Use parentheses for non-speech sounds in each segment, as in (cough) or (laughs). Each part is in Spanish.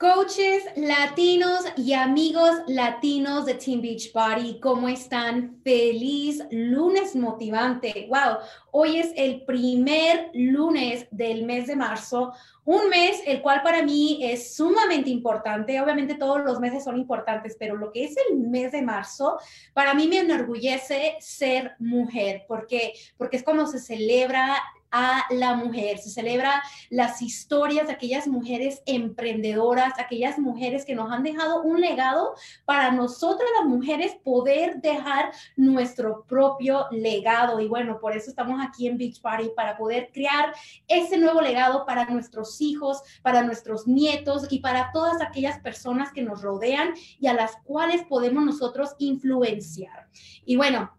Coaches latinos y amigos latinos de Team Beach Party, ¿cómo están? Feliz lunes motivante. Wow, hoy es el primer lunes del mes de marzo, un mes el cual para mí es sumamente importante. Obviamente todos los meses son importantes, pero lo que es el mes de marzo, para mí me enorgullece ser mujer, porque porque es como se celebra a la mujer, se celebra las historias de aquellas mujeres emprendedoras, aquellas mujeres que nos han dejado un legado para nosotras las mujeres poder dejar nuestro propio legado. Y bueno, por eso estamos aquí en Beach Party, para poder crear ese nuevo legado para nuestros hijos, para nuestros nietos y para todas aquellas personas que nos rodean y a las cuales podemos nosotros influenciar. Y bueno,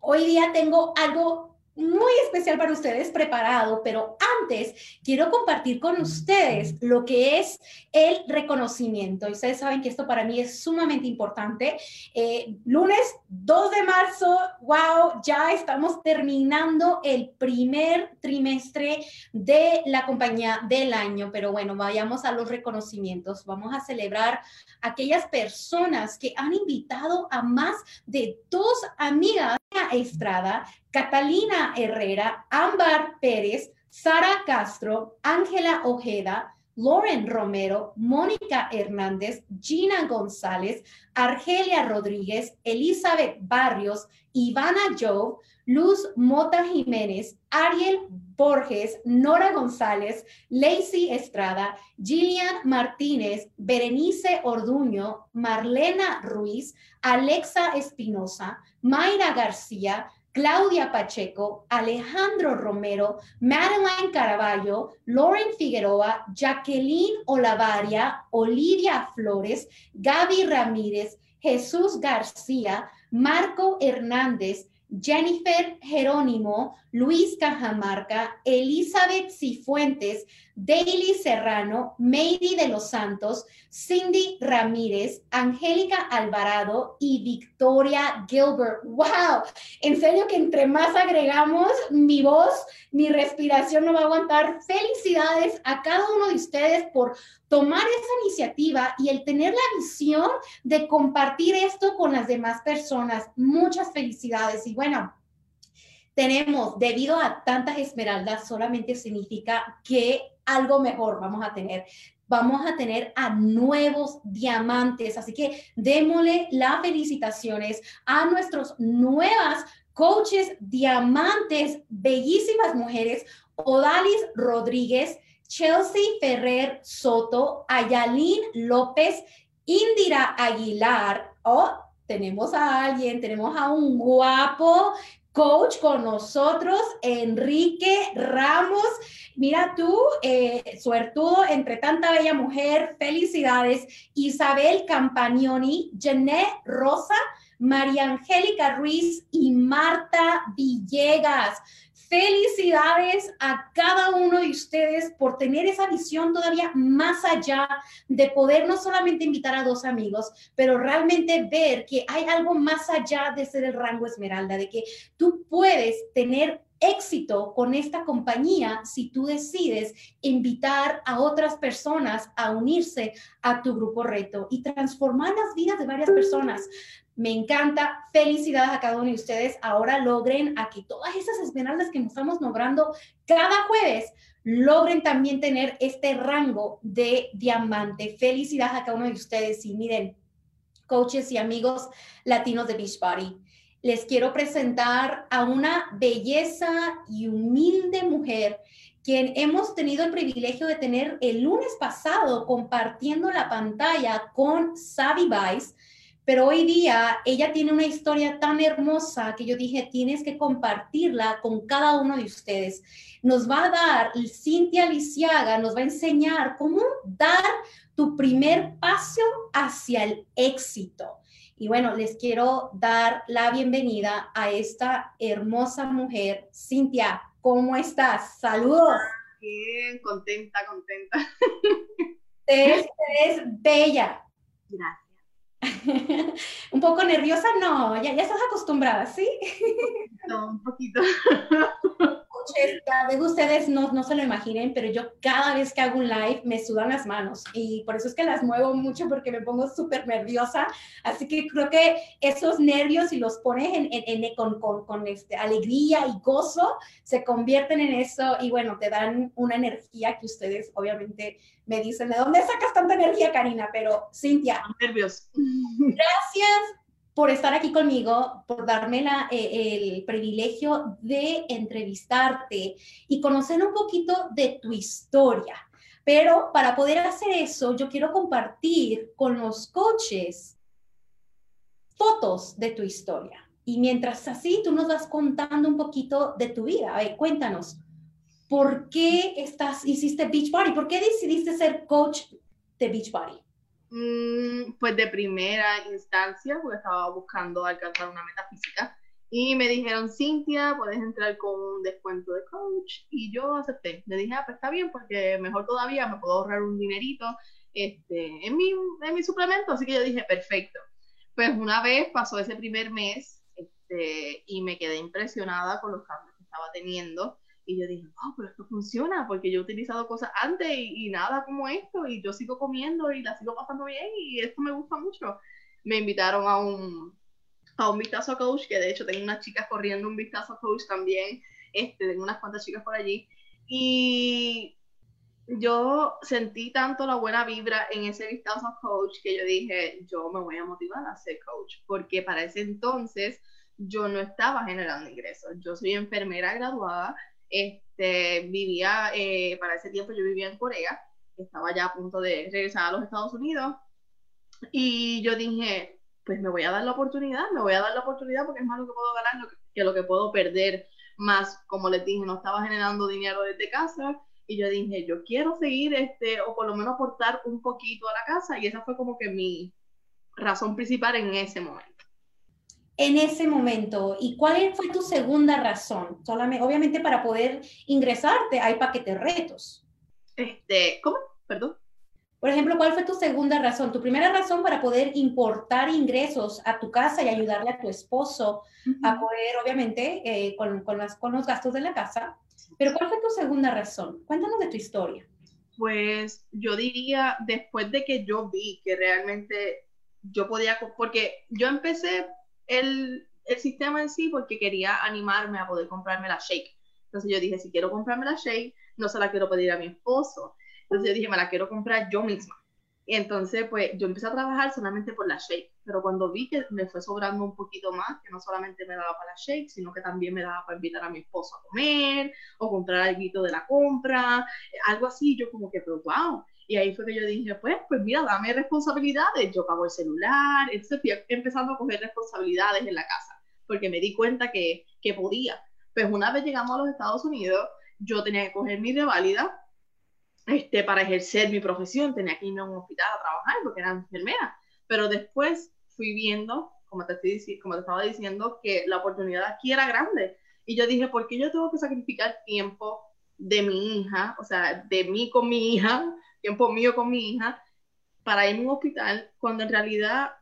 hoy día tengo algo muy especial para ustedes preparado, pero antes quiero compartir con ustedes lo que es el reconocimiento. Ustedes saben que esto para mí es sumamente importante. Eh, lunes 2 de marzo, wow, ya estamos terminando el primer trimestre de la compañía del año, pero bueno, vayamos a los reconocimientos. Vamos a celebrar aquellas personas que han invitado a más de dos amigas Estrada, Catalina Herrera, Ámbar Pérez, Sara Castro, Ángela Ojeda, Lauren Romero, Mónica Hernández, Gina González, Argelia Rodríguez, Elizabeth Barrios, Ivana Joe, Luz Mota Jiménez, Ariel Borges, Nora González, Lacey Estrada, Gillian Martínez, Berenice Orduño, Marlena Ruiz, Alexa Espinosa, Mayra García, Claudia Pacheco, Alejandro Romero, Madeline Caraballo, Lauren Figueroa, Jacqueline Olavaria, Olivia Flores, Gaby Ramírez, Jesús García, Marco Hernández, Jennifer Jerónimo, Luis Cajamarca, Elizabeth Cifuentes, Daily Serrano, Mary de los Santos, Cindy Ramírez, Angélica Alvarado y Victoria Gilbert. ¡Wow! En serio que entre más agregamos, mi voz, mi respiración no va a aguantar. Felicidades a cada uno de ustedes por tomar esa iniciativa y el tener la visión de compartir esto con las demás personas. Muchas felicidades. Y bueno, tenemos, debido a tantas esmeraldas, solamente significa que algo mejor vamos a tener. Vamos a tener a nuevos diamantes. Así que démosle las felicitaciones a nuestros nuevas coaches diamantes, bellísimas mujeres, Odalis Rodríguez, Chelsea Ferrer Soto, Ayalín López, Indira Aguilar. Oh, tenemos a alguien, tenemos a un guapo coach con nosotros, Enrique Ramos. Mira tú, eh, suertudo entre tanta bella mujer, felicidades. Isabel Campagnoni, Janet Rosa, María Angélica Ruiz y Marta Villegas. Felicidades a cada uno de ustedes por tener esa visión todavía más allá de poder no solamente invitar a dos amigos, pero realmente ver que hay algo más allá de ser el rango esmeralda, de que tú puedes tener éxito con esta compañía si tú decides invitar a otras personas a unirse a tu grupo reto y transformar las vidas de varias personas. Me encanta. Felicidades a cada uno de ustedes. Ahora logren aquí todas esas esmeraldas que nos estamos logrando cada jueves, logren también tener este rango de diamante. Felicidades a cada uno de ustedes. Y miren, coaches y amigos latinos de Beachbody, les quiero presentar a una belleza y humilde mujer quien hemos tenido el privilegio de tener el lunes pasado compartiendo la pantalla con Savi Vice pero hoy día ella tiene una historia tan hermosa que yo dije, tienes que compartirla con cada uno de ustedes. Nos va a dar, Cintia Lisiaga nos va a enseñar cómo dar tu primer paso hacia el éxito. Y bueno, les quiero dar la bienvenida a esta hermosa mujer. Cintia, ¿cómo estás? Saludos. Bien, contenta, contenta. Eres, eres bella. Gracias. (laughs) un poco nerviosa, no, ya, ya estás acostumbrada, ¿sí? No, un poquito. tal vez ustedes no, no se lo imaginen, pero yo cada vez que hago un live me sudan las manos y por eso es que las muevo mucho porque me pongo súper nerviosa. Así que creo que esos nervios, si los pones en, en, con, con, con este, alegría y gozo, se convierten en eso y bueno, te dan una energía que ustedes obviamente me dicen, ¿de dónde sacas tanta energía, Karina? Pero Cintia. Nervios. Gracias por estar aquí conmigo, por darme eh, el privilegio de entrevistarte y conocer un poquito de tu historia. Pero para poder hacer eso, yo quiero compartir con los coaches fotos de tu historia. Y mientras así, tú nos vas contando un poquito de tu vida. A ver, cuéntanos, ¿por qué estás, hiciste Beachbody? ¿Por qué decidiste ser coach de Beachbody? Mm, pues de primera instancia, porque estaba buscando alcanzar una meta física. Y me dijeron, Cintia, puedes entrar con un descuento de coach. Y yo acepté. Le dije, ah, pues está bien, porque mejor todavía me puedo ahorrar un dinerito este, en, mi, en mi suplemento. Así que yo dije, perfecto. Pues una vez pasó ese primer mes este, y me quedé impresionada con los cambios que estaba teniendo. Y yo dije, wow, pero esto funciona, porque yo he utilizado cosas antes y, nada como esto, y yo sigo comiendo y la sigo pasando bien, y esto me gusta mucho. Me invitaron a un, a un vistazo coach, que de hecho tengo unas chicas corriendo un vistazo coach también, este, tengo unas cuantas chicas por allí, y yo sentí tanto la buena vibra en ese vistazo coach que yo dije, yo me voy a motivar a ser coach, porque para ese entonces yo no estaba generando ingresos. Yo soy enfermera graduada, este, vivía, eh, para ese tiempo yo vivía en Corea, estaba ya a punto de regresar a los Estados Unidos y yo dije, pues me voy a dar la oportunidad, me voy a dar la oportunidad porque es más lo que puedo ganar que lo que puedo perder. Más, como les dije, no estaba generando dinero desde casa y yo dije, yo quiero seguir, este, o por lo menos aportar un poquito a la casa y esa fue como que mi razón principal en ese momento en ese momento? ¿Y cuál fue tu segunda razón? Solamente, obviamente para poder ingresarte hay paquetes retos. Este, ¿cómo? Perdón. Por ejemplo, ¿cuál fue tu segunda razón? Tu primera razón para poder importar ingresos a tu casa y ayudarle a tu esposo a poder, obviamente, eh, con, con, las, con los gastos de la casa. Pero ¿cuál fue tu segunda razón? Cuéntanos de tu historia. Pues yo diría, después de que yo vi que realmente yo podía, porque yo empecé el, el sistema en sí porque quería animarme a poder comprarme la shake. Entonces yo dije, si quiero comprarme la shake, no se la quiero pedir a mi esposo. Entonces yo dije, me la quiero comprar yo misma. Y entonces, pues yo empecé a trabajar solamente por la shake, pero cuando vi que me fue sobrando un poquito más, que no solamente me daba para la shake, sino que también me daba para invitar a mi esposo a comer o comprar algo de la compra, algo así, yo como que, pero wow, y ahí fue que yo dije, pues, pues mira, dame responsabilidades. Yo pago el celular, entonces fui empezando a coger responsabilidades en la casa, porque me di cuenta que, que podía. Pues una vez llegamos a los Estados Unidos, yo tenía que coger mi reválida este, para ejercer mi profesión, tenía que irme a un hospital a trabajar porque era enfermera. Pero después fui viendo, como te, estoy, como te estaba diciendo, que la oportunidad aquí era grande. Y yo dije, ¿por qué yo tengo que sacrificar tiempo de mi hija, o sea, de mí con mi hija, tiempo mío con mi hija, para irme a un hospital, cuando en realidad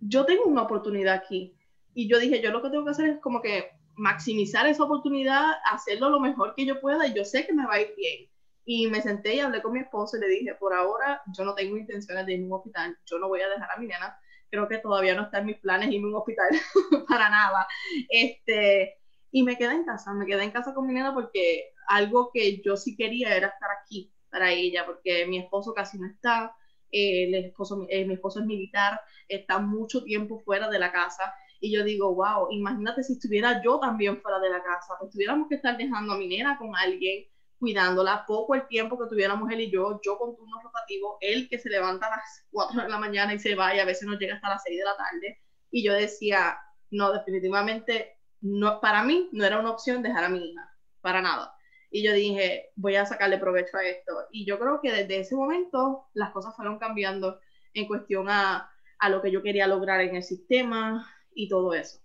yo tengo una oportunidad aquí. Y yo dije, yo lo que tengo que hacer es como que maximizar esa oportunidad, hacerlo lo mejor que yo pueda y yo sé que me va a ir bien. Y me senté y hablé con mi esposo y le dije, por ahora yo no tengo intenciones de irme a un hospital, yo no voy a dejar a mi nena, creo que todavía no está en mis planes irme a un hospital (laughs) para nada. Este, y me quedé en casa, me quedé en casa con mi nena porque algo que yo sí quería era estar aquí, para ella, porque mi esposo casi no está, el esposo, eh, mi esposo es militar, está mucho tiempo fuera de la casa. Y yo digo, wow, imagínate si estuviera yo también fuera de la casa, pues tuviéramos que estar dejando a mi nena con alguien, cuidándola, poco el tiempo que tuviéramos él y yo, yo con turnos rotativos, él que se levanta a las 4 de la mañana y se va y a veces nos llega hasta las 6 de la tarde. Y yo decía, no, definitivamente, no, para mí no era una opción dejar a mi hija, para nada. Y yo dije, voy a sacarle provecho a esto. Y yo creo que desde ese momento las cosas fueron cambiando en cuestión a, a lo que yo quería lograr en el sistema y todo eso.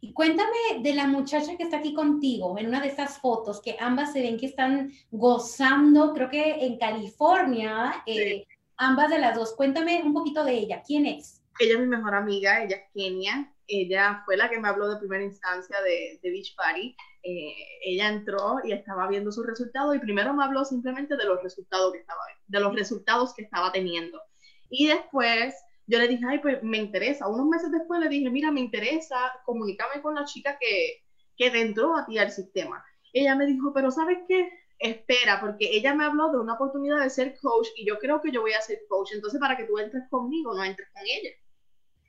Y cuéntame de la muchacha que está aquí contigo, en una de esas fotos, que ambas se ven que están gozando, creo que en California, eh, ambas de las dos. Cuéntame un poquito de ella. ¿Quién es? ella es mi mejor amiga, ella es Kenia, ella fue la que me habló de primera instancia de, de Beach Party. Eh, ella entró y estaba viendo sus resultados y primero me habló simplemente de los resultados que estaba, de los resultados que estaba teniendo. Y después yo le dije, ay, pues me interesa. Unos meses después le dije, mira, me interesa, comunícame con la chica que, que entró a ti al sistema. Ella me dijo, pero ¿sabes qué? Espera, porque ella me habló de una oportunidad de ser coach y yo creo que yo voy a ser coach. Entonces, para que tú entres conmigo, no entres con ella.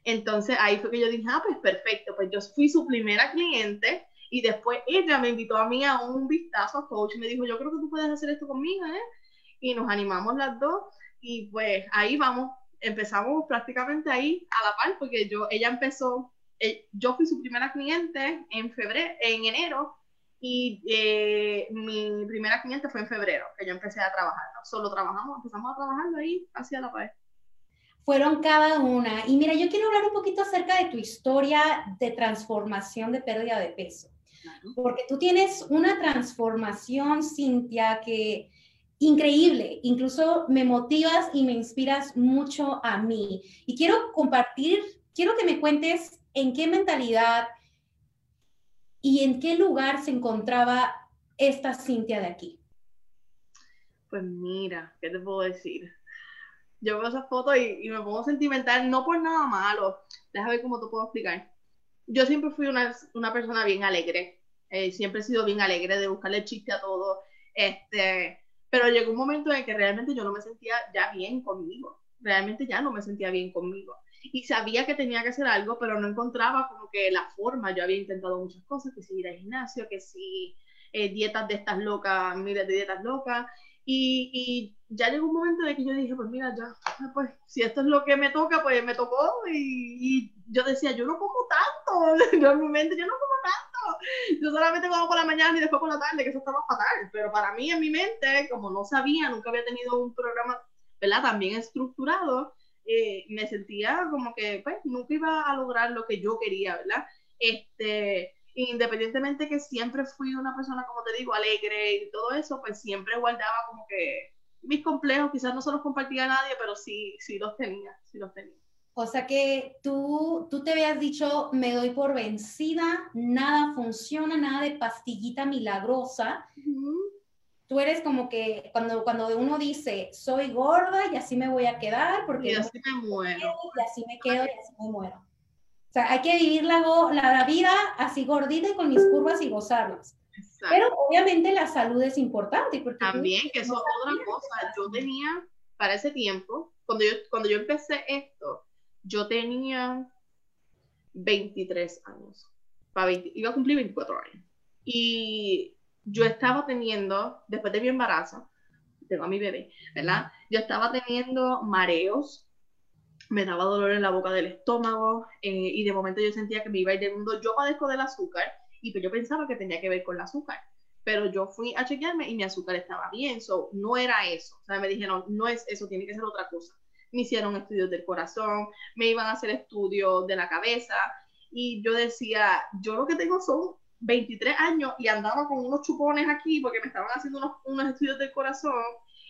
Entonces, ahí fue que yo dije, ah, pues perfecto, pues yo fui su primera cliente y después ella me invitó a mí a un vistazo a coach. Me dijo, yo creo que tú puedes hacer esto conmigo, ¿eh? Y nos animamos las dos y pues ahí vamos empezamos prácticamente ahí a la par, porque yo, ella empezó, eh, yo fui su primera cliente en febrero, en enero, y eh, mi primera cliente fue en febrero, que yo empecé a trabajar. Solo trabajamos, empezamos a trabajar ahí hacia la par. Fueron cada una. Y mira, yo quiero hablar un poquito acerca de tu historia de transformación de pérdida de peso. Porque tú tienes una transformación, Cintia, que increíble. Incluso me motivas y me inspiras mucho a mí. Y quiero compartir, quiero que me cuentes en qué mentalidad y en qué lugar se encontraba esta Cintia de aquí. Pues mira, ¿qué te puedo decir? Yo veo esa foto y, me pongo sentimental, no por nada malo. Déjame ver cómo te puedo explicar. Yo siempre fui una, persona bien alegre. Eh, siempre he sido bien alegre de buscarle chiste a todo. Este, pero llegó un momento en que realmente yo no me sentía ya bien conmigo, realmente ya no me sentía bien conmigo. Y sabía que tenía que hacer algo, pero no encontraba como que la forma. Yo había intentado muchas cosas, que si ir al gimnasio, que si eh, dietas de estas locas, miles de dietas locas. Y, y, ya llegó un momento en que yo dije, pues mira, ya, pues si esto es lo que me toca, pues me tocó. Y, y yo decía, yo no como tanto. (laughs) Yo en mi mente, yo no como tanto yo solamente como por la mañana y después por la tarde, que eso estaba fatal. Pero para mí, en mi mente, como no sabía, nunca había tenido un programa, ¿verdad? También estructurado, eh, me sentía como que, pues, nunca iba a lograr lo que yo quería, ¿verdad? Este, independientemente que siempre fui una persona, como te digo, alegre y todo eso, pues siempre guardaba como que mis complejos, quizás no se los compartía a nadie, pero sí, sí los tenía, sí los tenía. O sea que tú, tú te habías dicho, me doy por vencida, nada funciona, nada de pastillita milagrosa. Tú eres como que cuando, cuando uno dice, soy gorda y así me voy a quedar, porque... Y así me muero. y así me quedo y así me muero. O sea, hay que vivir la, la, vida así gordita y con mis curvas y gozarlas. Pero obviamente la salud es importante. Porque También, que eso es otra cosa. Yo tenía, para ese tiempo, cuando yo, cuando yo empecé esto, yo tenía 23 años. iba a cumplir 24 años. Y yo estaba teniendo, después de mi embarazo, tengo a mi bebé, ¿verdad? Yo estaba teniendo mareos, me daba dolor en la boca del estómago eh, y de momento yo sentía que me iba a ir del mundo. Yo padezco del azúcar y pues yo pensaba que tenía que ver con el azúcar. Pero yo fui a chequearme y mi azúcar estaba bien, so, no era eso. O sea, me dijeron, no es eso, tiene que ser otra cosa me hicieron estudios del corazón, me iban a hacer estudios de la cabeza y yo decía, yo lo que tengo son 23 años y andaba con unos chupones aquí porque me estaban haciendo unos, unos estudios del corazón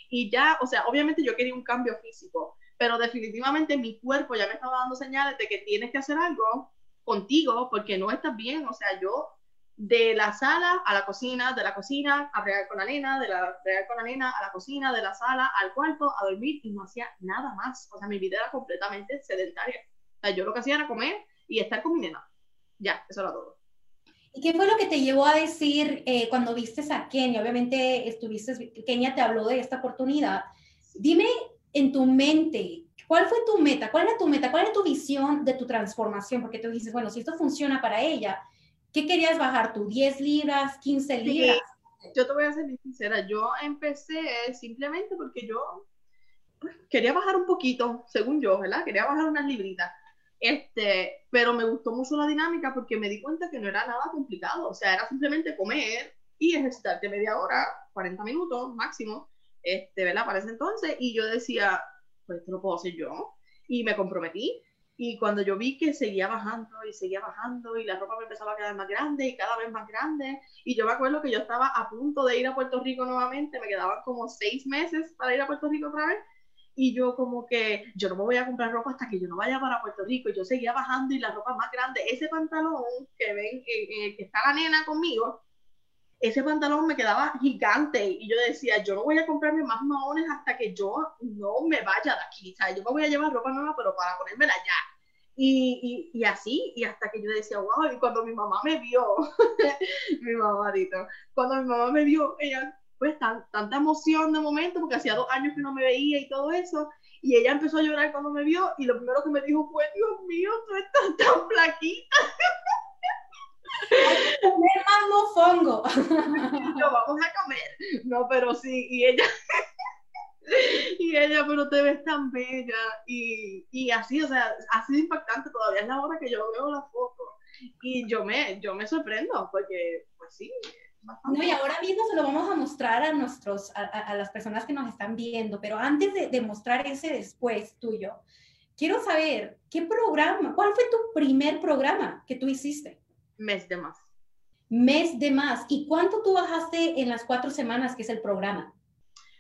y ya, o sea, obviamente yo quería un cambio físico, pero definitivamente mi cuerpo ya me estaba dando señales de que tienes que hacer algo contigo porque no estás bien, o sea, yo de la sala a la cocina, de la cocina a bregar con la nena, de la bregar con la nena a la cocina, de la sala al cuarto a dormir y no hacía nada más. O sea, mi vida era completamente sedentaria. O sea, yo lo que hacía era comer y estar con mi nena. Ya, eso era todo. ¿Y qué fue lo que te llevó a decir eh, cuando viste a Kenia? Obviamente estuviste, Kenia te habló de esta oportunidad. Dime en tu mente, ¿cuál fue tu meta? ¿Cuál era tu meta? ¿Cuál era tu visión de tu transformación? Porque tú dices, bueno, si esto funciona para ella, ¿Qué querías bajar tú? ¿10 libras? ¿15 libras? yo te voy a ser sincera. Yo empecé simplemente porque yo quería bajar un poquito, según yo, ¿verdad? Quería bajar unas libritas. Este, pero me gustó mucho la dinámica porque me di cuenta que no era nada complicado. O sea, era simplemente comer y ejercitarte media hora, 40 minutos máximo, este, ¿verdad? Para ese entonces. Y yo decía, pues esto lo puedo hacer yo. Y me comprometí. Y cuando yo vi que seguía bajando y seguía bajando y la ropa me empezaba a quedar más grande y cada vez más grande, y yo me acuerdo que yo estaba a punto de ir a Puerto Rico nuevamente, me quedaban como seis meses para ir a Puerto Rico otra vez, y yo como que yo no me voy a comprar ropa hasta que yo no vaya para Puerto Rico. Y yo seguía bajando y la ropa más grande, ese pantalón que ven, que está la nena conmigo, ese pantalón me quedaba gigante y yo decía, yo no voy a comprarme más maones hasta que yo no me vaya de aquí, ¿sabes? Yo me voy a llevar ropa nueva, pero para ponérmela ya. Y, y, y, así, y hasta que yo decía, wow, y cuando mi mamá me vio, (laughs) mi mamadito, cuando mi mamá me vio, ella, pues, tan, tanta emoción de momento, porque hacía dos años que no me veía y todo eso, y ella empezó a llorar cuando me vio, y lo primero que me dijo fue, Dios mío, tú estás tan flaquita. (laughs) comer más mofongo. (laughs) No, vamos a comer. No, pero sí, y ella, (laughs) y ella, pero te ves tan bella. Y, y así, o sea, ha sido impactante. Todavía es la hora que yo veo la foto. Y yo me, yo me sorprendo, porque, pues sí. No, y ahora mismo se lo vamos a mostrar a nuestros, a, a las personas que nos están viendo, pero antes de, de mostrar ese después tuyo, quiero saber, ¿qué programa, cuál fue tu primer programa que tú hiciste? Mes de más. Mes de más. ¿Y cuánto tú bajaste en las cuatro semanas que es el programa?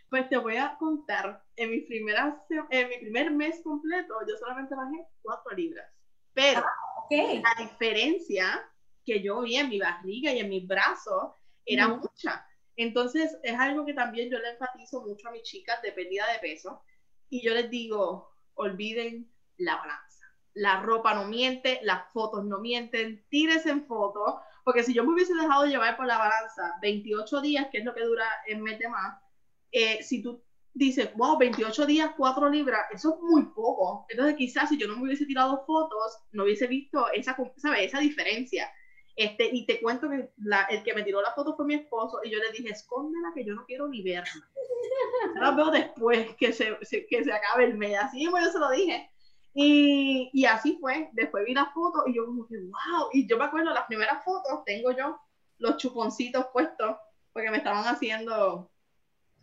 Pues te voy a contar, en mi, primera, en mi primer mes completo yo solamente bajé cuatro libras. Pero ah, okay. la diferencia que yo vi en mi barriga y en mis brazos era mm. mucha. Entonces es algo que también yo le enfatizo mucho a mis chicas de pérdida de peso. Y yo les digo, olviden la balanza la ropa no miente, las fotos no mienten, tires en fotos, porque si yo me hubiese dejado llevar por la balanza 28 días, que es lo que dura el mes de más, eh, si tú dices, wow, 28 días, 4 libras, eso es muy poco. Entonces quizás si yo no me hubiese tirado fotos, no hubiese visto esa, ¿sabes? esa diferencia. Este, y te cuento que la, el que me tiró la foto fue mi esposo y yo le dije, escóndela que yo no quiero ni verla. la veo después que se, que se acabe el mes. Así mismo yo se lo dije. Y, y, así fue. Después vi las fotos y yo como que, wow. Y yo me acuerdo, las primeras fotos tengo yo los chuponcitos puestos porque me estaban haciendo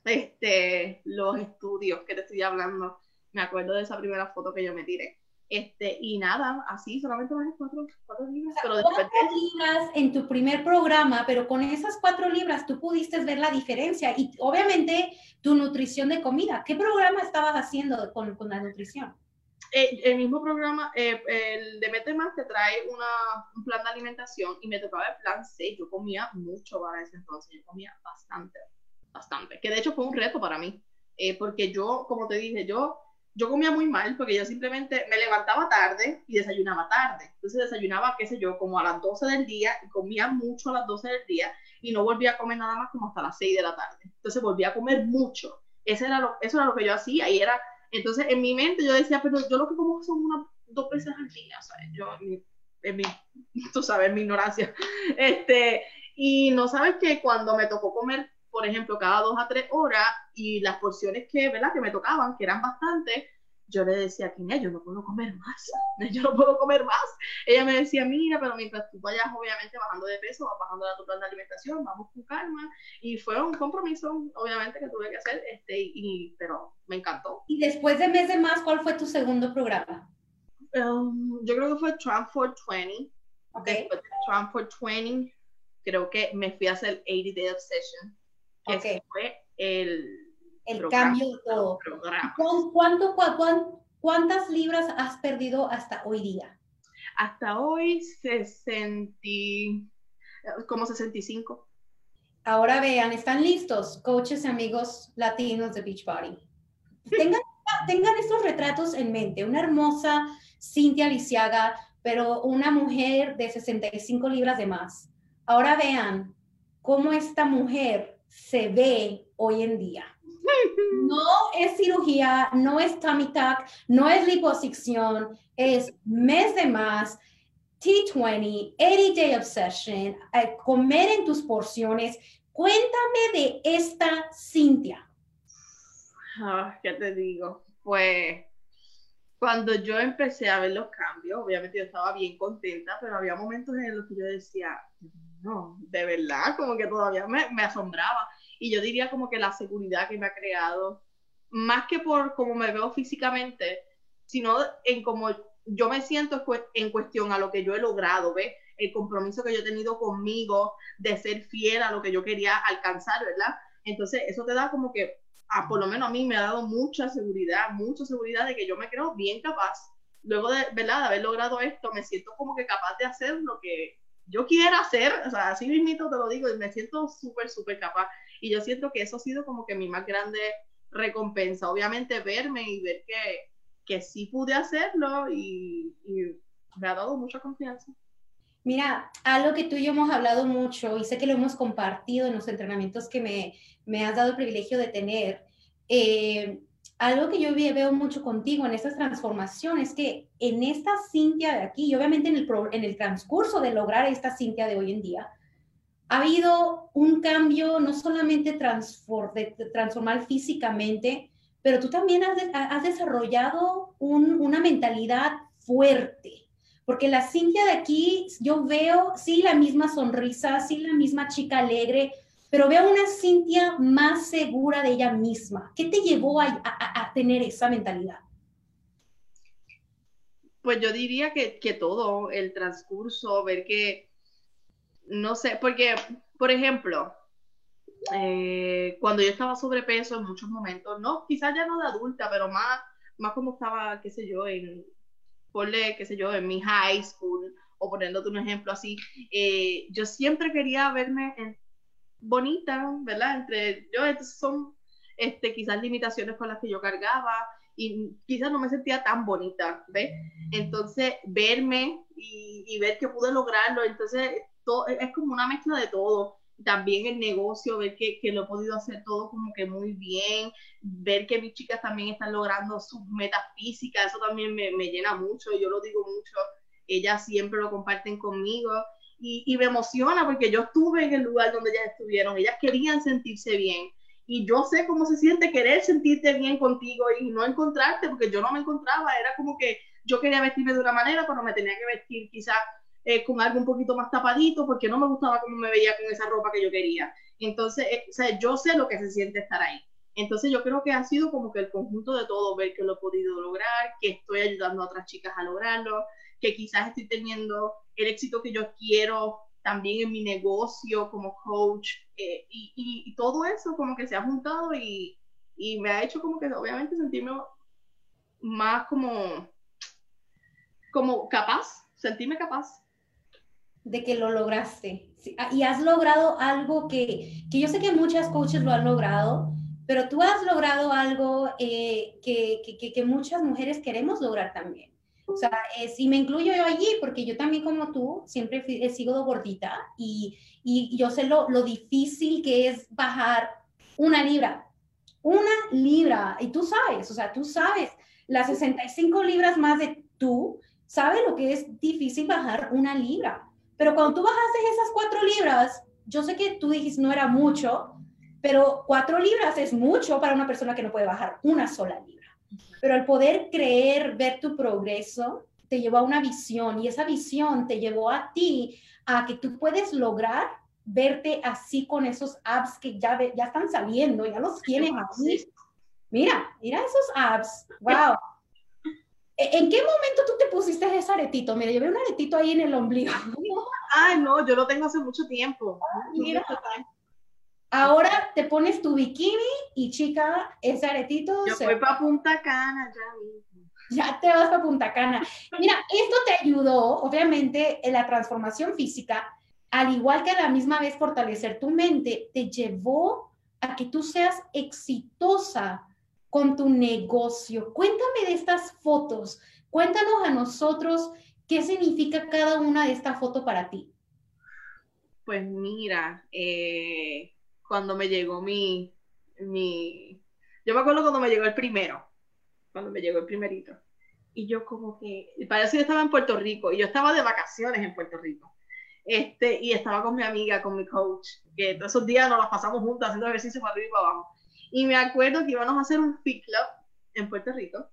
este, los estudios que te estoy hablando. Me acuerdo de esa primera foto que yo me tiré. Este, y nada, así solamente bajé cuatro, cuatro libras. Pero después cuatro libras en tu primer programa, pero con esas cuatro libras tú pudiste ver la diferencia y obviamente tu nutrición de comida. ¿Qué programa estabas haciendo con, con la nutrición? Eh, el mismo programa, eh, el de Mete Más, te trae una, un plan de alimentación y me tocaba el plan 6. Yo comía mucho para ese entonces, yo comía bastante, bastante. Que de hecho fue un reto para mí, eh, porque yo, como te dije, yo, yo comía muy mal porque yo simplemente me levantaba tarde y desayunaba tarde. Entonces desayunaba, qué sé yo, como a las 12 del día y comía mucho a las 12 del día y no volvía a comer nada más como hasta las 6 de la tarde. Entonces volvía a comer mucho. Ese era lo, eso era lo que yo hacía y era entonces, en mi mente yo decía, pero yo lo que como son unas dos veces al día, ¿sabes? Yo, en mi, (laughs) tú sabes, mi ignorancia. (laughs) Este, y no sabes que cuando me tocó comer, por ejemplo, cada dos a tres horas y las porciones que, ¿verdad? Que me tocaban, que eran bastantes, yo le decía a Kenia, yo no puedo comer más, (laughs) yo no puedo comer más. Ella me decía, mira, pero mientras tú vayas obviamente bajando de peso, vas bajando de tu plan de alimentación, vamos con calma. Y fue un compromiso, obviamente, que tuve que hacer, este, y, pero me encantó. Y después de mes de más, ¿cuál fue tu segundo programa? Um, yo creo que fue Trump for 20. Okay. Después de Trump for 20, creo que me fui a hacer 80 Day Obsession, que okay. fue el el cambio de todo. ¿Cuánto, ¿Cuántas libras has perdido hasta hoy día? Hasta hoy 60, como 65. Ahora vean, están listos, coaches y amigos latinos de Beachbody. (laughs) Tengan, tengan estos retratos en mente. Una hermosa Cintia Lisiaga, pero una mujer de 65 libras de más. Ahora vean cómo esta mujer se ve hoy en día. No es cirugía, no es tummy tuck, no es liposucción, es mes de más, T20, 80 Day Obsession, eh, comer en tus porciones. Cuéntame de esta Cintia. Ah, ¿Qué te digo? Pues cuando yo empecé a ver los cambios, obviamente yo estaba bien contenta, pero había momentos en los que yo decía, no, de verdad, como que todavía me asombraba. Y yo diría como que la seguridad que me ha creado, más que por cómo me veo físicamente, sino en cómo yo me siento en cuestión a lo que yo he logrado, ¿ves? El compromiso que yo he tenido conmigo de ser fiel a lo que yo quería alcanzar, ¿verdad? Entonces, eso te da como que por lo menos a mí me ha dado mucha seguridad, mucha seguridad de que yo me creo bien capaz. Luego de, ¿verdad? de haber logrado esto, me siento como que capaz de hacer lo que yo quiera hacer, o sea, así mismito te lo digo, y me siento súper, súper capaz. Y yo siento que eso ha sido como que mi más grande recompensa. Obviamente verme y ver que, que sí pude hacerlo y, y me ha dado mucha confianza. Mira, algo que tú y yo hemos hablado mucho y sé que lo hemos compartido en los entrenamientos que me, me has dado el privilegio de tener, eh, algo que yo veo mucho contigo en estas transformaciones, que en esta Cintia de aquí, y obviamente en el, en el transcurso de lograr esta Cintia de hoy en día, ha habido un cambio no solamente transformar físicamente, pero tú también has, desarrollado un, una mentalidad fuerte. Porque la Cintia de aquí, yo veo, sí, la misma sonrisa, sí, la misma chica alegre, pero veo una Cintia más segura de ella misma. ¿Qué te llevó a, tener esa mentalidad? Pues yo diría que, todo, el transcurso, ver que, no sé, porque, por ejemplo, eh, cuando yo estaba sobrepeso en muchos momentos, no, quizás ya no de adulta, pero más, más como estaba, qué sé yo, en, ponle, qué sé yo, en mi high school, o poniéndote un ejemplo así, eh, yo siempre quería verme bonita, ¿verdad? Entre yo, entonces son este, quizás limitaciones con las que yo cargaba y quizás no me sentía tan bonita, ¿ves? Entonces, verme y, ver que pude lograrlo, entonces todo, es como una mezcla de todo. También el negocio, ver que, que, lo he podido hacer todo como que muy bien, ver que mis chicas también están logrando sus metas físicas, eso también me, me llena mucho, yo lo digo mucho, ellas siempre lo comparten conmigo y, me emociona porque yo estuve en el lugar donde ellas estuvieron, ellas querían sentirse bien y yo sé cómo se siente querer sentirte bien contigo y no encontrarte porque yo no me encontraba, era como que yo quería vestirme de una manera, pero me tenía que vestir quizás eh, con algo un poquito más tapadito porque no me gustaba cómo me veía con esa ropa que yo quería. Entonces, eh, o sea, yo sé lo que se siente estar ahí. Entonces yo creo que ha sido como que el conjunto de todo, ver que lo he podido lograr, que estoy ayudando a otras chicas a lograrlo, que quizás estoy teniendo el éxito que yo quiero también en mi negocio como coach eh, y, todo eso como que se ha juntado y, y, me ha hecho como que obviamente sentirme más como, como capaz, sentirme capaz. De que lo lograste. Ah, y has logrado algo que, que, yo sé que muchas coaches lo han logrado, pero tú has logrado algo eh, que, que, que muchas mujeres queremos lograr también o sea, y me incluyo yo allí porque yo también como tú siempre he sido gordita y, y yo sé lo, lo, difícil que es bajar una libra. Una libra. Y tú sabes, o sea, tú sabes, las 65 libras más de tú, sabes lo que es difícil bajar una libra. Pero cuando tú bajaste esas cuatro libras, yo sé que tú dijiste no era mucho, pero cuatro libras es mucho para una persona que no puede bajar una sola libra. Pero el poder creer, ver tu progreso, te llevó a una visión y esa visión te llevó a ti a que tú puedes lograr verte así con esos abs que ya, ya están saliendo, ya los tienes así. Mira, mira esos abs. Wow. ¿E, ¿En qué momento tú te pusiste ese aretito? Mira, yo veo un aretito ahí en el ombligo. Ay, no, yo lo tengo hace mucho tiempo. Mira. Ahora te pones tu bikini y chica, ese aretito. Yo voy para Punta Cana ya mismo. Ya te vas para Punta Cana. Mira, esto te ayudó, obviamente, en la transformación física, al igual que a la misma vez fortalecer tu mente, te llevó a que tú seas exitosa con tu negocio. Cuéntame de estas fotos. Cuéntanos a nosotros qué significa cada una de estas fotos para ti. Pues mira, eh, cuando me llegó mi, mi... Yo me acuerdo cuando me llegó el primero, cuando me llegó el primerito. Y yo como que, parece que estaba en Puerto Rico, y yo estaba de vacaciones en Puerto Rico. Este, y estaba con mi amiga, con mi coach, que todos esos días nos las pasamos juntas haciendo ejercicio para arriba y para abajo. Y me acuerdo que íbamos a hacer un fit club en Puerto Rico,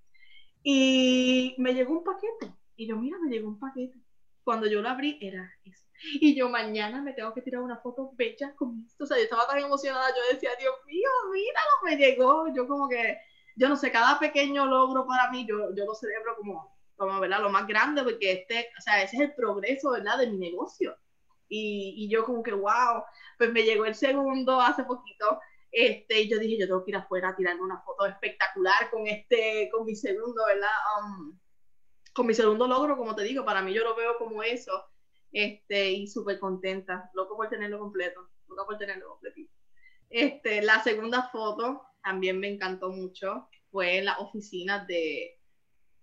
y me llegó un paquete. Y yo, mira, me llegó un paquete. Cuando yo lo abrí, era eso y yo mañana me tengo que tirar una foto bella con esto. O sea, yo estaba tan emocionada, yo decía, Dios mío, míralo, me llegó. Yo como que, yo no sé, cada pequeño logro para mí, yo, yo lo celebro como, como, ¿verdad? Lo más grande, porque este, o sea, ese es el progreso, ¿verdad? De mi negocio. Y, y yo como que, wow, pues me llegó el segundo hace poquito. Este, yo dije, yo tengo que ir afuera a tirarme una foto espectacular con este, con mi segundo, ¿verdad? Um, con mi segundo logro, como te digo, para mí yo lo veo como eso. Este, y súper contenta, loco por tenerlo completo, loco por tenerlo completito. Este, la segunda foto también me encantó mucho, fue en la oficina de,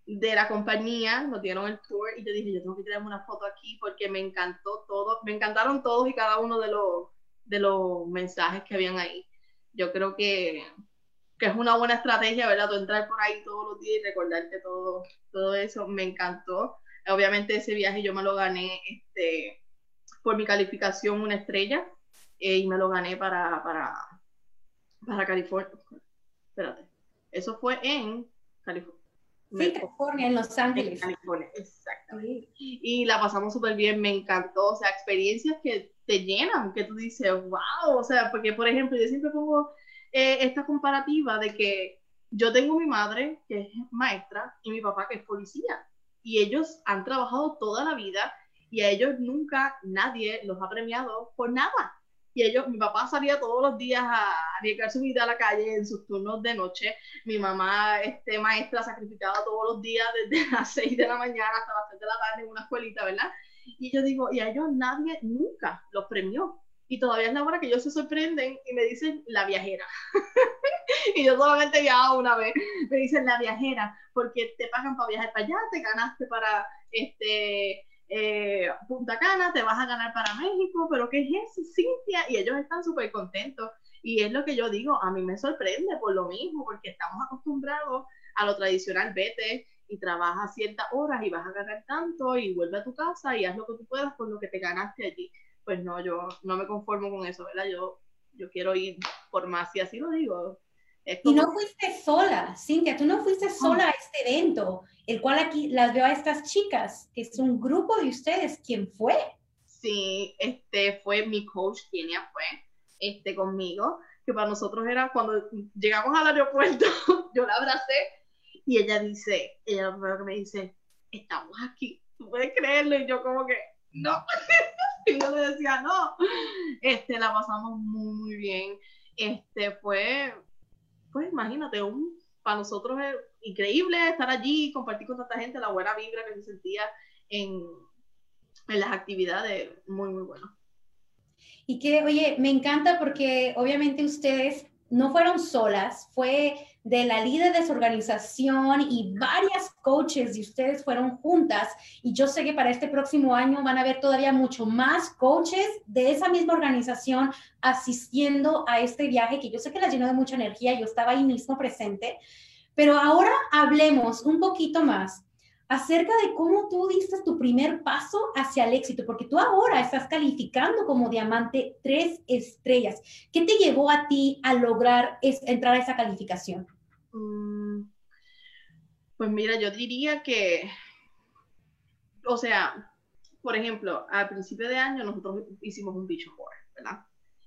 de la compañía, nos dieron el tour y yo dije, yo tengo que tirarme una foto aquí porque me encantó todo, me encantaron todos y cada uno de los, de los mensajes que habían ahí. Yo creo que, que es una buena estrategia, ¿verdad? Tú entrar por ahí todos los días y recordarte todo, todo eso, me encantó. Obviamente ese viaje yo me lo gané este, por mi calificación una estrella eh, y me lo gané para, para, para California. Espérate, eso fue en California. Sí, California, en Los Ángeles. California, exactamente. Y la pasamos súper bien, me encantó, o sea, experiencias que te llenan, que tú dices, wow, o sea, porque por ejemplo, yo siempre pongo eh, esta comparativa de que yo tengo mi madre, que es maestra, y mi papá, que es policía, y ellos han trabajado toda la vida y a ellos nunca nadie los ha premiado por nada y ellos, mi papá salía todos los días a arriesgar su vida a la calle en sus turnos de noche, mi mamá, este, maestra, sacrificaba todos los días desde (laughs) las 6 de la mañana hasta las 3 de la tarde en una escuelita, ¿verdad? Y yo digo, y a ellos nadie nunca los premió. Y todavía es la hora que ellos se sorprenden y me dicen la viajera. (laughs) y yo solamente he viajado una vez. Me dicen la viajera, porque te pagan para viajar para allá, te ganaste para este eh, Punta Cana, te vas a ganar para México, pero ¿qué es eso, Cintia? Y ellos están súper contentos. Y es lo que yo digo, a mí me sorprende por lo mismo, porque estamos acostumbrados a lo tradicional, vete y trabaja ciertas horas y vas a ganar tanto y vuelve a tu casa y haz lo que tú puedas con lo que te ganaste allí. Pues no, yo no me conformo con eso, ¿verdad? Yo, yo quiero ir por más y así lo digo. Y no fuiste sola, Cintia, tú no fuiste sola a este evento, el cual aquí las veo a estas chicas, que es un grupo de ustedes. ¿Quién fue? Sí, este fue mi coach, Kenia fue este, conmigo, que para nosotros era cuando llegamos al aeropuerto, (laughs) yo la abracé y ella dice, ella lo primero que me dice, estamos aquí, tú puedes creerlo, y yo como que, no, (laughs) y yo le decía, no, este, la pasamos muy, muy bien, este, fue, pues imagínate, un, para nosotros es increíble estar allí, compartir con tanta gente, la buena vibra que se sentía en, en las actividades, muy, muy bueno. Y que, oye, me encanta porque obviamente ustedes no fueron solas, fue de la líder de su organización y varias coaches y ustedes fueron juntas. Y yo sé que para este próximo año van a haber todavía mucho más coaches de esa misma organización asistiendo a este viaje que yo sé que las llenó de mucha energía. Yo estaba ahí mismo presente. Pero ahora hablemos un poquito más acerca de cómo tú diste tu primer paso hacia el éxito, porque tú ahora estás calificando como diamante tres estrellas. ¿Qué te llevó a ti a lograr entrar a esa calificación? Mm, pues mira, yo diría que, o sea, por ejemplo, al principio de año nosotros hicimos un vision board, ¿verdad?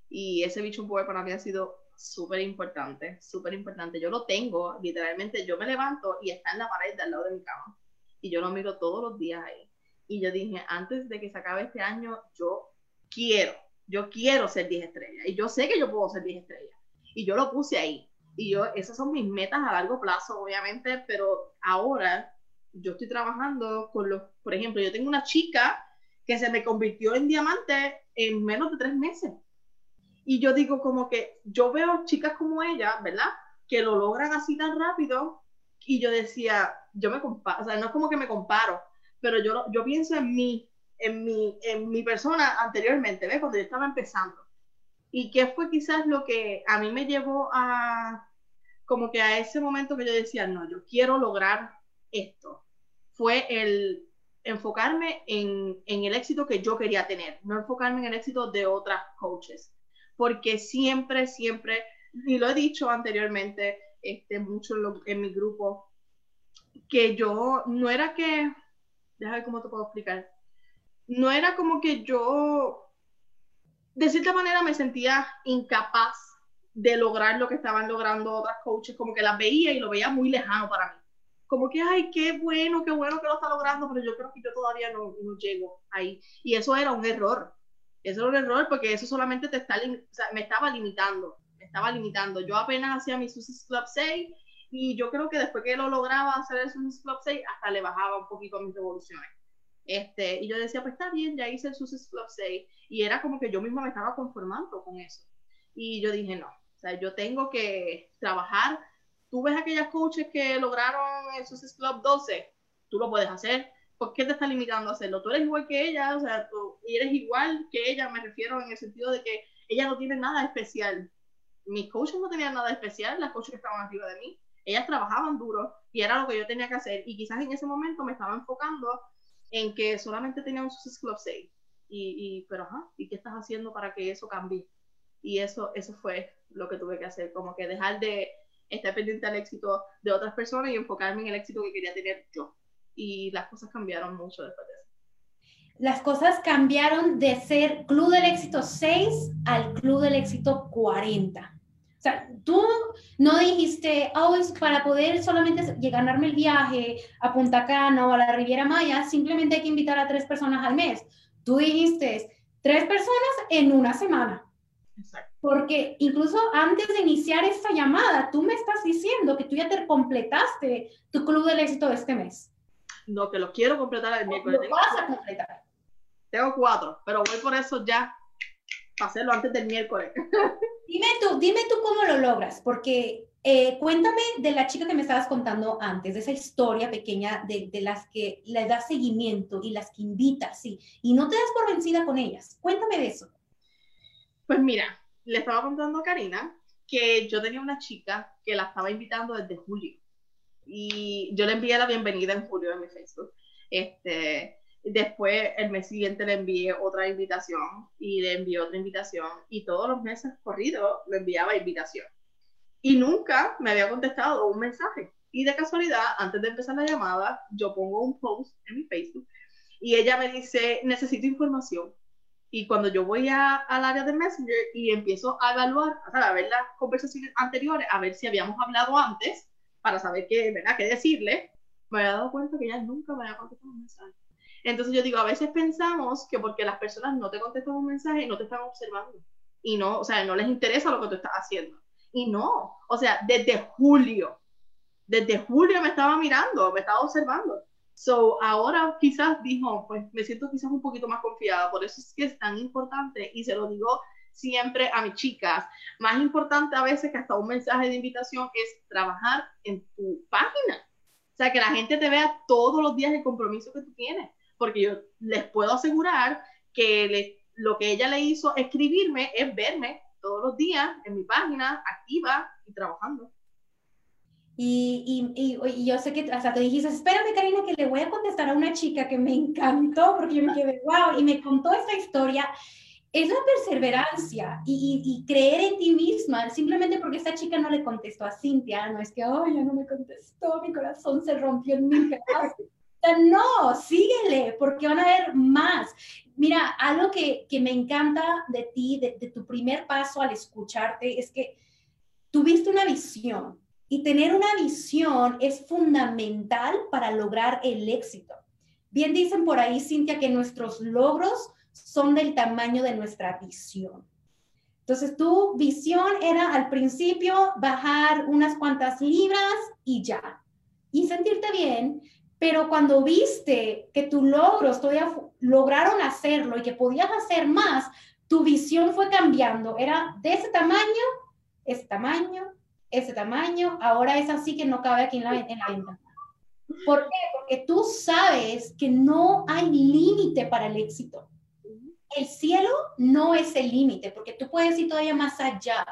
Y ese vision board para mí ha sido súper importante, súper importante. Yo lo tengo, literalmente, yo me levanto y está en la pared al lado de mi cama y yo lo miro todos los días ahí. Y yo dije, antes de que se acabe este año, yo quiero, yo quiero ser 10 estrellas. Y yo sé que yo puedo ser 10 estrellas. Y yo lo puse ahí. Y yo, esas son mis metas a largo plazo, obviamente, pero ahora yo estoy trabajando con los, por ejemplo, yo tengo una chica que se me convirtió en diamante en menos de tres meses. Y yo digo como que yo veo chicas como ella, ¿verdad? Que lo logran así tan rápido. Y yo decía, yo me comparo, o sea, no es como que me comparo, pero yo, yo pienso en mí, en mi, en mi persona anteriormente, ¿ves? Cuando yo estaba empezando. Y qué fue quizás lo que a mí me llevó a, como que a ese momento que yo decía, no, yo quiero lograr esto. Fue el enfocarme en, en el éxito que yo quería tener, no enfocarme en el éxito de otras coaches. Porque siempre, siempre, y lo he dicho anteriormente, este, mucho en mi grupo, que yo no era que, déjame ver cómo te puedo explicar, no era como que yo, de cierta manera me sentía incapaz de lograr lo que estaban logrando otras coaches, como que las veía y lo veía muy lejano para mí. Como que, ay, qué bueno, qué bueno que lo está logrando, pero yo creo que yo todavía no, no llego ahí. Y eso era un error. Eso era un error porque eso solamente te está, me estaba limitando. Estaba limitando. Yo apenas hacía mi Success Club 6 y yo creo que después que lo lograba hacer el Success Club 6, hasta le bajaba un poquito a mis revoluciones. Este, y yo decía, pues está bien, ya hice el Success Club 6 y era como que yo misma me estaba conformando con eso. Y yo dije, no, o sea, yo tengo que trabajar. Tú ves aquellas coaches que lograron el Success Club 12, tú lo puedes hacer. ¿Por qué te está limitando a hacerlo? Tú eres igual que ella, o sea, tú eres igual que ella, me refiero en el sentido de que ella no tiene nada especial. Mis coaches no tenían nada especial, las coaches que estaban arriba de mí. Ellas trabajaban duro y era lo que yo tenía que hacer. Y quizás en ese momento me estaba enfocando en que solamente tenía un Success Club 6. Y, y, pero, ajá, ¿y qué estás haciendo para que eso cambie? Y eso, eso fue lo que tuve que hacer, como que dejar de estar pendiente al éxito de otras personas y enfocarme en el éxito que quería tener yo. Y las cosas cambiaron mucho después de. Las cosas cambiaron de ser Club del Éxito 6 al Club del Éxito 40. O sea, tú no dijiste, oh, es para poder solamente ganarme el viaje a Punta Cana o a la Riviera Maya, simplemente hay que invitar a tres personas al mes. Tú dijiste, tres personas en una semana. Porque incluso antes de iniciar esta llamada, tú me estás diciendo que tú ya te completaste tu club del éxito de este mes. No, que lo quiero completar el miércoles. Lo vas a completar. Tengo cuatro, pero voy por eso ya para hacerlo antes del miércoles. (laughs) dime tú, dime tú cómo lo logras, porque eh, cuéntame de la chica que me estabas contando antes, de esa historia pequeña de, de, las que le das seguimiento y las que invitas, sí, y no te das por vencida con ellas. Cuéntame de eso. Pues mira, le estaba contando a Karina que yo tenía una chica que la estaba invitando desde julio y yo le envié la bienvenida en julio en mi Facebook. Este, después el mes siguiente le envié otra invitación y le envié otra invitación y todos los meses corridos le enviaba invitación. Y nunca me había contestado un mensaje. Y de casualidad, antes de empezar la llamada, yo pongo un post en mi Facebook y ella me dice, necesito información y cuando yo voy a, al área de Messenger y empiezo a evaluar, a ver las conversaciones anteriores, a ver si habíamos hablado antes, para saber qué, ¿verdad? qué decirle, me había dado cuenta que ella nunca me había contestado un mensaje. Entonces yo digo, a veces pensamos que porque las personas no te contestan un mensaje, no te están observando. Y no, o sea, no les interesa lo que tú estás haciendo. Y no, o sea, desde julio, desde julio me estaba mirando, me estaba observando. So, ahora quizás dijo, pues me siento quizás un poquito más confiada, por eso es que es tan importante y se lo digo siempre a mis chicas, más importante a veces que hasta un mensaje de invitación es trabajar en tu página. O sea, que la gente te vea todos los días el compromiso que tú tienes, porque yo les puedo asegurar que lo que ella le hizo escribirme es verme todos los días en mi página, activa y trabajando. Y, y, y, yo sé que hasta te dijiste, espérame Karina, que le voy a contestar a una chica que me encantó, porque yo me quedé, wow, y me contó esta historia. Es la perseverancia y, y, creer en ti misma, simplemente porque esta chica no le contestó a Cintia, no es que, oh, ya no me contestó, mi corazón se rompió en mil pedazos. No, síguele, porque van a haber más. Mira, algo que, que me encanta de ti, de, de tu primer paso al escucharte, es que tuviste una visión, y tener una visión es fundamental para lograr el éxito. Bien dicen por ahí, Cintia, que nuestros logros son del tamaño de nuestra visión. Entonces, tu visión era al principio bajar unas cuantas libras y ya, y sentirte bien, pero cuando viste que tus logros todavía lograron hacerlo y que podías hacer más, tu visión fue cambiando. Era de ese tamaño, ese tamaño, ese tamaño, ahora es así que no cabe aquí en la, en la venta. ¿Por qué? Porque tú sabes que no hay límite para el éxito. El cielo no es el límite, porque tú puedes ir todavía más allá.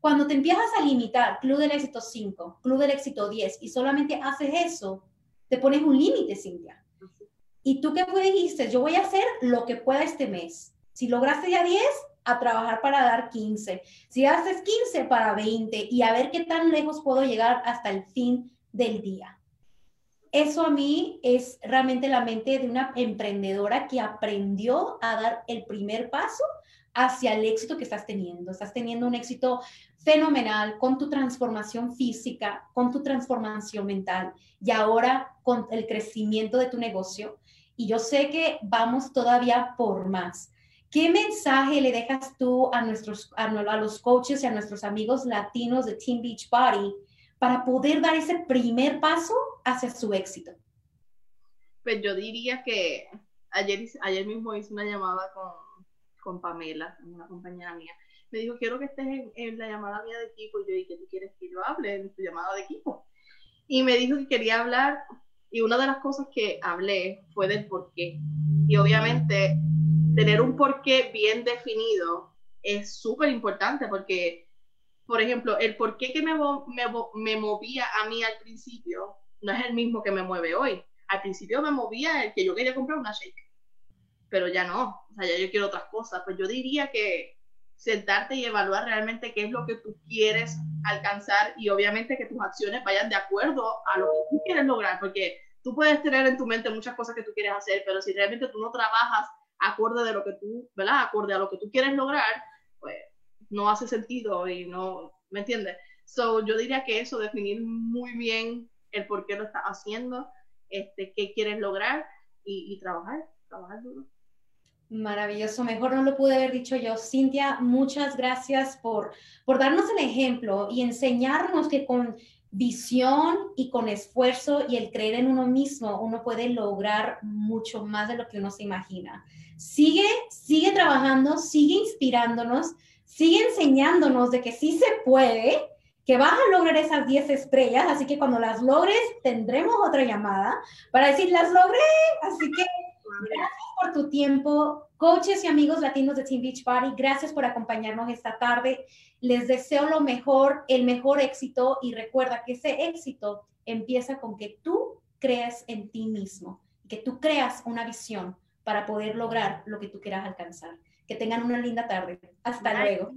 Cuando te empiezas a limitar, Club del Éxito 5, Club del Éxito 10, y solamente haces eso, te pones un límite, Cintia. ¿Y tú qué dijiste? Yo voy a hacer lo que pueda este mes. Si lograste ya 10, a trabajar para dar 15. Si haces 15 para 20 y a ver qué tan lejos puedo llegar hasta el fin del día. Eso a mí es realmente la mente de una emprendedora que aprendió a dar el primer paso hacia el éxito que estás teniendo. Estás teniendo un éxito fenomenal con tu transformación física, con tu transformación mental y ahora con el crecimiento de tu negocio. Y yo sé que vamos todavía por más. ¿Qué mensaje le dejas tú a, nuestros, a, a los coaches y a nuestros amigos latinos de Team Beach Body para poder dar ese primer paso hacia su éxito? Pues yo diría que ayer, ayer mismo hice una llamada con, con Pamela, una compañera mía. Me dijo, quiero que estés en, la llamada mía de equipo. Y yo dije, ¿tú quieres que yo hable en tu llamada de equipo? Y me dijo que quería hablar. Y una de las cosas que hablé fue del por qué. Y obviamente, tener un porqué bien definido es súper importante porque, por ejemplo, el porqué que me, me, me movía a mí al principio no es el mismo que me mueve hoy. Al principio me movía el que yo quería comprar una shake pero ya no, o sea, ya yo quiero otras cosas. Pues yo diría que sentarte y evaluar realmente qué es lo que tú quieres alcanzar y obviamente que tus acciones vayan de acuerdo a lo que tú quieres lograr, porque tú puedes tener en tu mente muchas cosas que tú quieres hacer, pero si realmente tú no trabajas acorde de lo que tú, ¿verdad? Acorde a lo que tú quieres lograr, pues no hace sentido y no, ¿me entiendes? So, yo diría que eso, definir muy bien el por qué lo estás haciendo, este, qué quieres lograr y, y trabajar, trabajar duro. Maravilloso, mejor no lo pude haber dicho yo. Cintia, muchas gracias por, por darnos el ejemplo y enseñarnos que con visión y con esfuerzo y el creer en uno mismo, uno puede lograr mucho más de lo que uno se imagina. Sigue, sigue trabajando, sigue inspirándonos, sigue enseñándonos de que sí se puede, que vas a lograr esas 10 estrellas, así que cuando las logres tendremos otra llamada para decir, las logré, así que Gracias por tu tiempo. Coaches y amigos latinos de Team Beach Party, gracias por acompañarnos esta tarde. Les deseo lo mejor, el mejor éxito y recuerda que ese éxito empieza con que tú creas en ti mismo, que tú creas una visión para poder lograr lo que tú quieras alcanzar. Que tengan una linda tarde. Hasta luego.